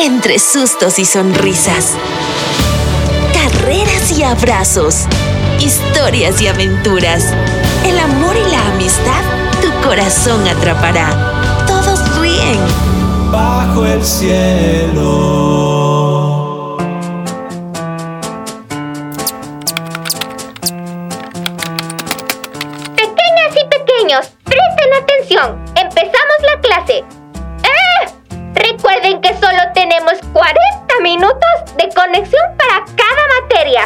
entre sustos y sonrisas. Carreras y abrazos. Historias y aventuras. El amor y la amistad tu corazón atrapará. Todos ríen. Bajo el cielo. Pequeñas y pequeños, presten atención. Empezamos la clase. Recuerden que solo tenemos 40 minutos de conexión para cada materia.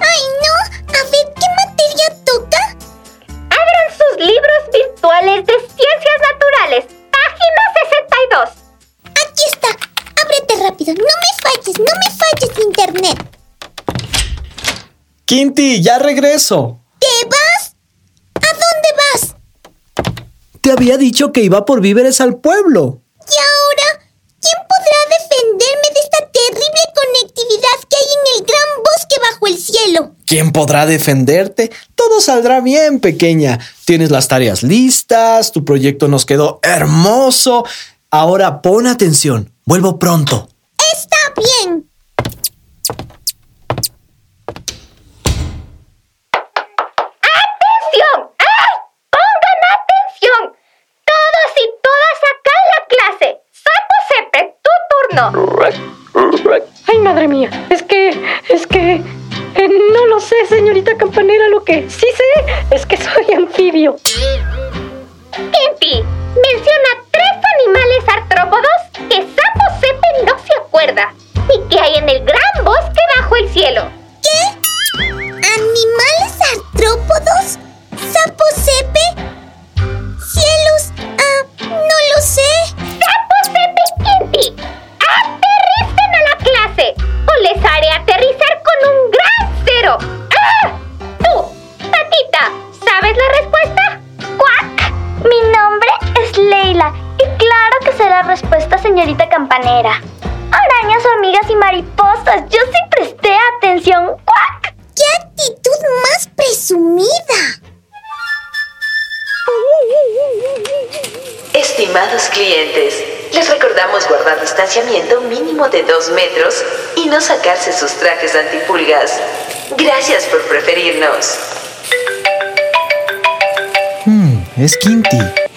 ¡Ay, no! A ver, ¿qué materia toca? Abran sus libros virtuales de ciencias naturales, página 62. Aquí está. Ábrete rápido. No me falles, no me falles, internet. Quinti, ya regreso. ¿Te vas? ¿A dónde vas? Te había dicho que iba por víveres al pueblo. ¿Y ahora? ¿Quién podrá defenderme de esta terrible conectividad que hay en el gran bosque bajo el cielo? ¿Quién podrá defenderte? Todo saldrá bien, pequeña. Tienes las tareas listas, tu proyecto nos quedó hermoso. Ahora pon atención. Vuelvo pronto. Está bien. ¡Atención! ¡Ay! ¡Pongan atención! Todos y todas acá en la clase. Sapo Sepe, tu turno. Ay, madre mía, es que, es que, no lo sé, señorita campanera, lo que sí sé es que soy anfibio. Kinti, menciona tres animales artrópodos que Sapo Sepe no se acuerda y que hay en el respuesta, señorita campanera. Arañas, hormigas y mariposas. Yo sí presté atención. ¡Cuac! ¡Qué actitud más presumida! Estimados clientes, les recordamos guardar distanciamiento mínimo de 2 metros y no sacarse sus trajes antipulgas. Gracias por preferirnos. Hmm, es Quinti.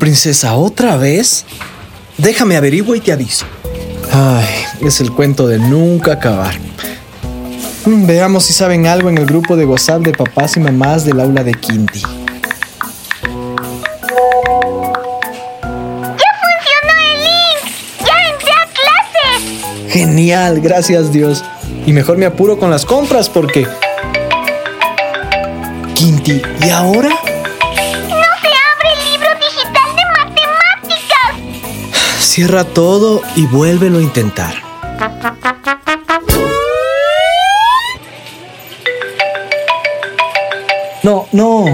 Princesa, ¿otra vez? Déjame averiguo y te aviso. Ay, es el cuento de nunca acabar. Mm, Veamos si saben algo en el grupo de WhatsApp de papás y mamás del aula de Quinti. ¡Ya funcionó el link! ¡Ya entré a clases! Genial, gracias Dios. Y mejor me apuro con las compras porque... Quinti, ¿y ahora? Cierra todo y vuélvelo a intentar. No, no,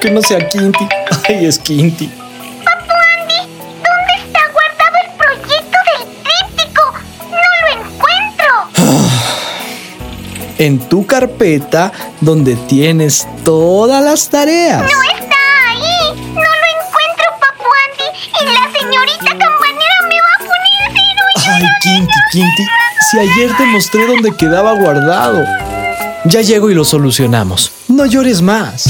que no sea Quinti. Ay, es Quinti. Papu Andy, ¿dónde está guardado el proyecto del tríptico? ¡No lo encuentro! En tu carpeta donde tienes todas las tareas. ¡No está Quinti, si ayer te mostré dónde quedaba guardado. Ya llego y lo solucionamos. No llores más.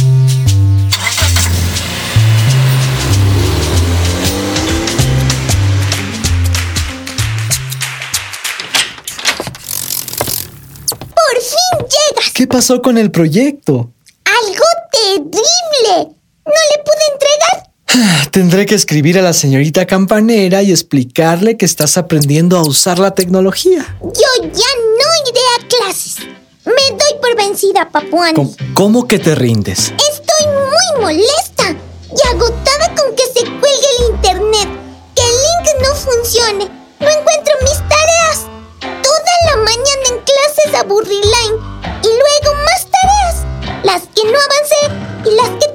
¡Por fin llegas! ¿Qué pasó con el proyecto? ¡Algo terrible! ¿No le pude entregar? Tendré que escribir a la señorita campanera y explicarle que estás aprendiendo a usar la tecnología. Yo ya no iré a clases. Me doy por vencida, Papu Andy. ¿Cómo, cómo que te rindes? Estoy muy molesta y agotada con que se cuelgue el internet, que el link no funcione. No encuentro mis tareas. Toda la mañana en clases aburriline y luego más tareas. Las que no avancé y las que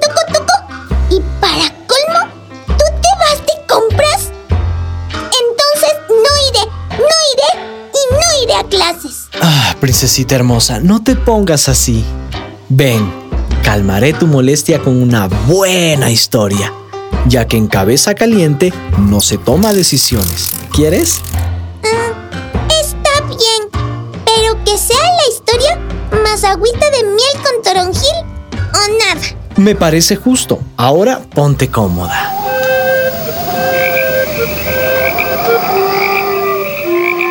princesita hermosa, no te pongas así. Ven, calmaré tu molestia con una buena historia, ya que en cabeza caliente no se toma decisiones. ¿Quieres? Está bien, pero que sea la historia más agüita de miel con toronjil o nada. Me parece justo. Ahora ponte cómoda.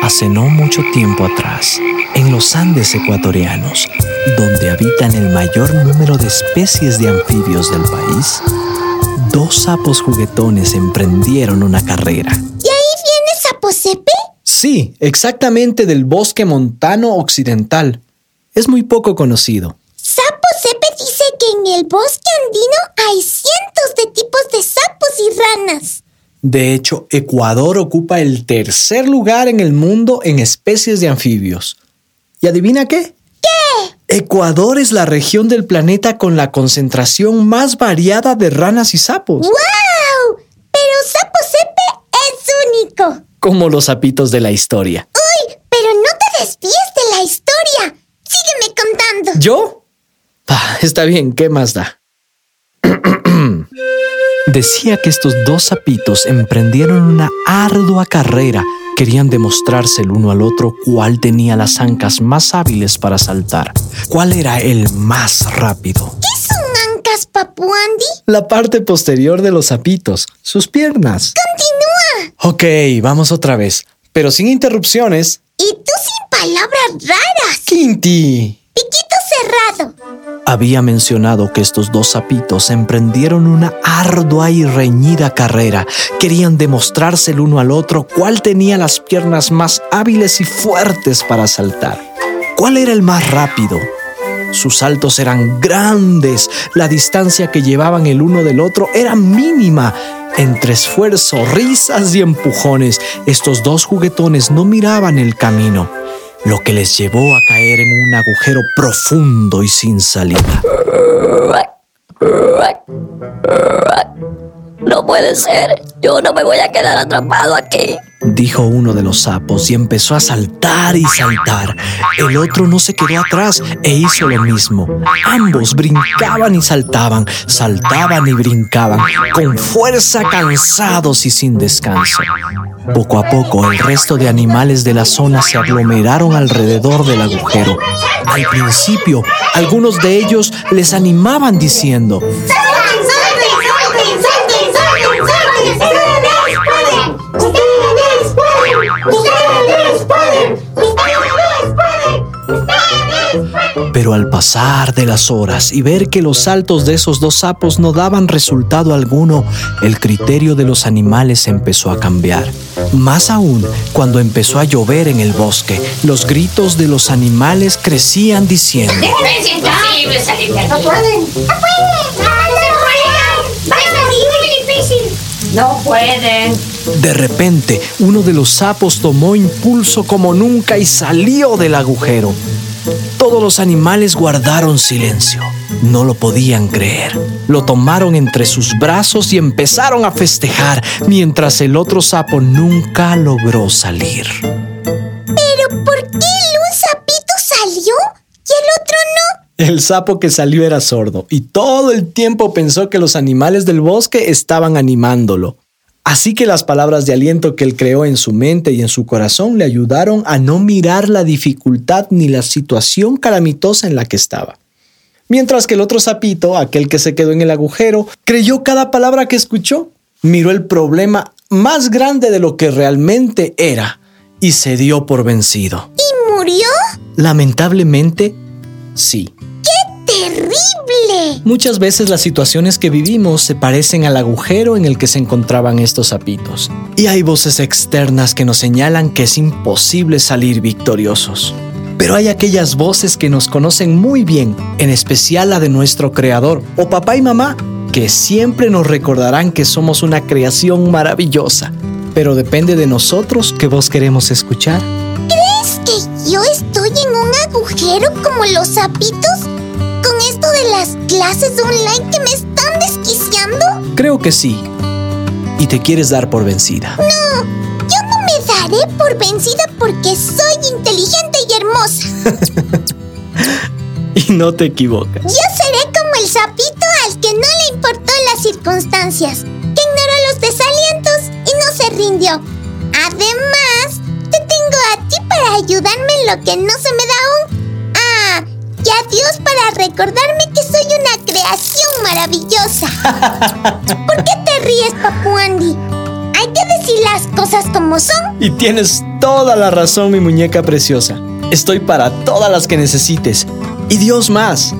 Hace no mucho tiempo atrás, en los Andes ecuatorianos, donde habitan el mayor número de especies de anfibios del país, dos sapos juguetones emprendieron una carrera. ¿Y ahí viene Saposepe? Sí, exactamente del bosque montano occidental. Es muy poco conocido. Saposepe dice que en el bosque andino hay cientos de tipos de sapos y ranas. De hecho, Ecuador ocupa el tercer lugar en el mundo en especies de anfibios. ¿Y adivina qué? ¿Qué? Ecuador es la región del planeta con la concentración más variada de ranas y sapos, ¡Wow! Pero Saposepe es único. como los sapitos de la historia. Uy, pero no te desvíes de la historia. Sígueme contando. ¿Yo? Ah, está bien, ¿qué más da? Decía que estos dos sapitos emprendieron una ardua carrera. Querían demostrarse el uno al otro cuál tenía las ancas más hábiles para saltar, cuál era el más rápido. ¿Qué son ancas, Papuandi? La parte posterior de los sapitos, sus piernas. Continúa. Ok, vamos otra vez, pero sin interrupciones. Y tú sin palabras raras. Quinti. Piquito cerrado. Había mencionado que estos dos sapitos emprendieron una ardua y reñida carrera. Querían demostrarse el uno al otro cuál tenía las piernas más hábiles y fuertes para saltar. ¿Cuál era el más rápido? Sus saltos eran grandes, la distancia que llevaban el uno del otro era mínima. Entre esfuerzo, risas y empujones, estos dos juguetones no miraban el camino, lo que les llevó a caer en un agujero profundo y sin salida. No puede ser. Yo no me voy a quedar atrapado aquí. Dijo uno de los sapos y empezó a saltar y saltar. El otro no se quedó atrás e hizo lo mismo. Ambos brincaban y saltaban, saltaban y brincaban, con fuerza cansados y sin descanso. Poco a poco el resto de animales de la zona se aglomeraron alrededor del agujero. Al principio, algunos de ellos les animaban diciendo, Pero al pasar de las horas y ver que los saltos de esos dos sapos no daban resultado alguno, el criterio de los animales empezó a cambiar. Más aún, cuando empezó a llover en el bosque, los gritos de los animales crecían diciendo, ¡Es imposible salir de aquí! ¡No pueden! ¡No pueden! De repente, uno de los sapos tomó impulso como nunca y salió del agujero. Todos los animales guardaron silencio. No lo podían creer. Lo tomaron entre sus brazos y empezaron a festejar, mientras el otro sapo nunca logró salir. ¿Pero por qué el un sapito salió y el otro no? El sapo que salió era sordo y todo el tiempo pensó que los animales del bosque estaban animándolo. Así que las palabras de aliento que él creó en su mente y en su corazón le ayudaron a no mirar la dificultad ni la situación calamitosa en la que estaba. Mientras que el otro sapito, aquel que se quedó en el agujero, creyó cada palabra que escuchó, miró el problema más grande de lo que realmente era y se dio por vencido. ¿Y murió? Lamentablemente, sí. ¡Terrible! Muchas veces las situaciones que vivimos se parecen al agujero en el que se encontraban estos sapitos. Y hay voces externas que nos señalan que es imposible salir victoriosos. Pero hay aquellas voces que nos conocen muy bien, en especial la de nuestro creador o papá y mamá, que siempre nos recordarán que somos una creación maravillosa. Pero depende de nosotros qué voz queremos escuchar. ¿Crees que yo estoy en un agujero como los sapitos? ¿Con esto de las clases online que me están desquiciando? Creo que sí. Y te quieres dar por vencida. No, yo no me daré por vencida porque soy inteligente y hermosa. y no te equivocas. Yo seré como el sapito al que no le importó las circunstancias, que ignoró los desalientos y no se rindió. Además, te tengo a ti para ayudarme en lo que no se me da aún. A Dios para recordarme que soy una creación maravillosa. ¿Por qué te ríes, Papu Andy? Hay que decir las cosas como son. Y tienes toda la razón, mi muñeca preciosa. Estoy para todas las que necesites. Y Dios más.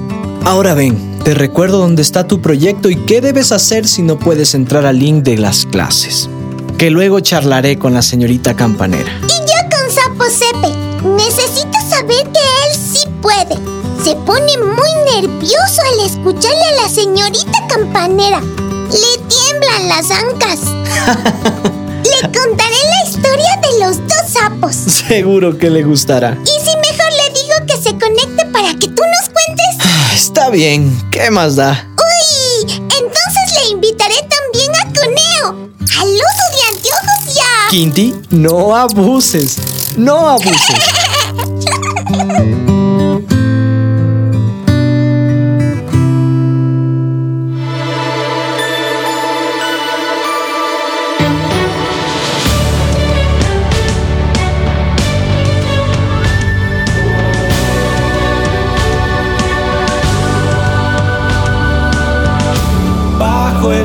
Ahora ven, te recuerdo dónde está tu proyecto y qué debes hacer si no puedes entrar al link de las clases. Que luego charlaré con la señorita campanera. Y yo con Sapo Sepe. Necesito saber que él sí puede. Se pone muy nervioso al escucharle a la señorita campanera. Le tiemblan las ancas. Le contaré la historia de los dos sapos. Seguro que le gustará. Y si mejor le digo que se conecte para que tú nos cuentes. Ah, Está bien, ¿qué más da? Uy, entonces le invitaré también a Coneo, al oso de anteojos ya. Quinti, no abuses. No abuses.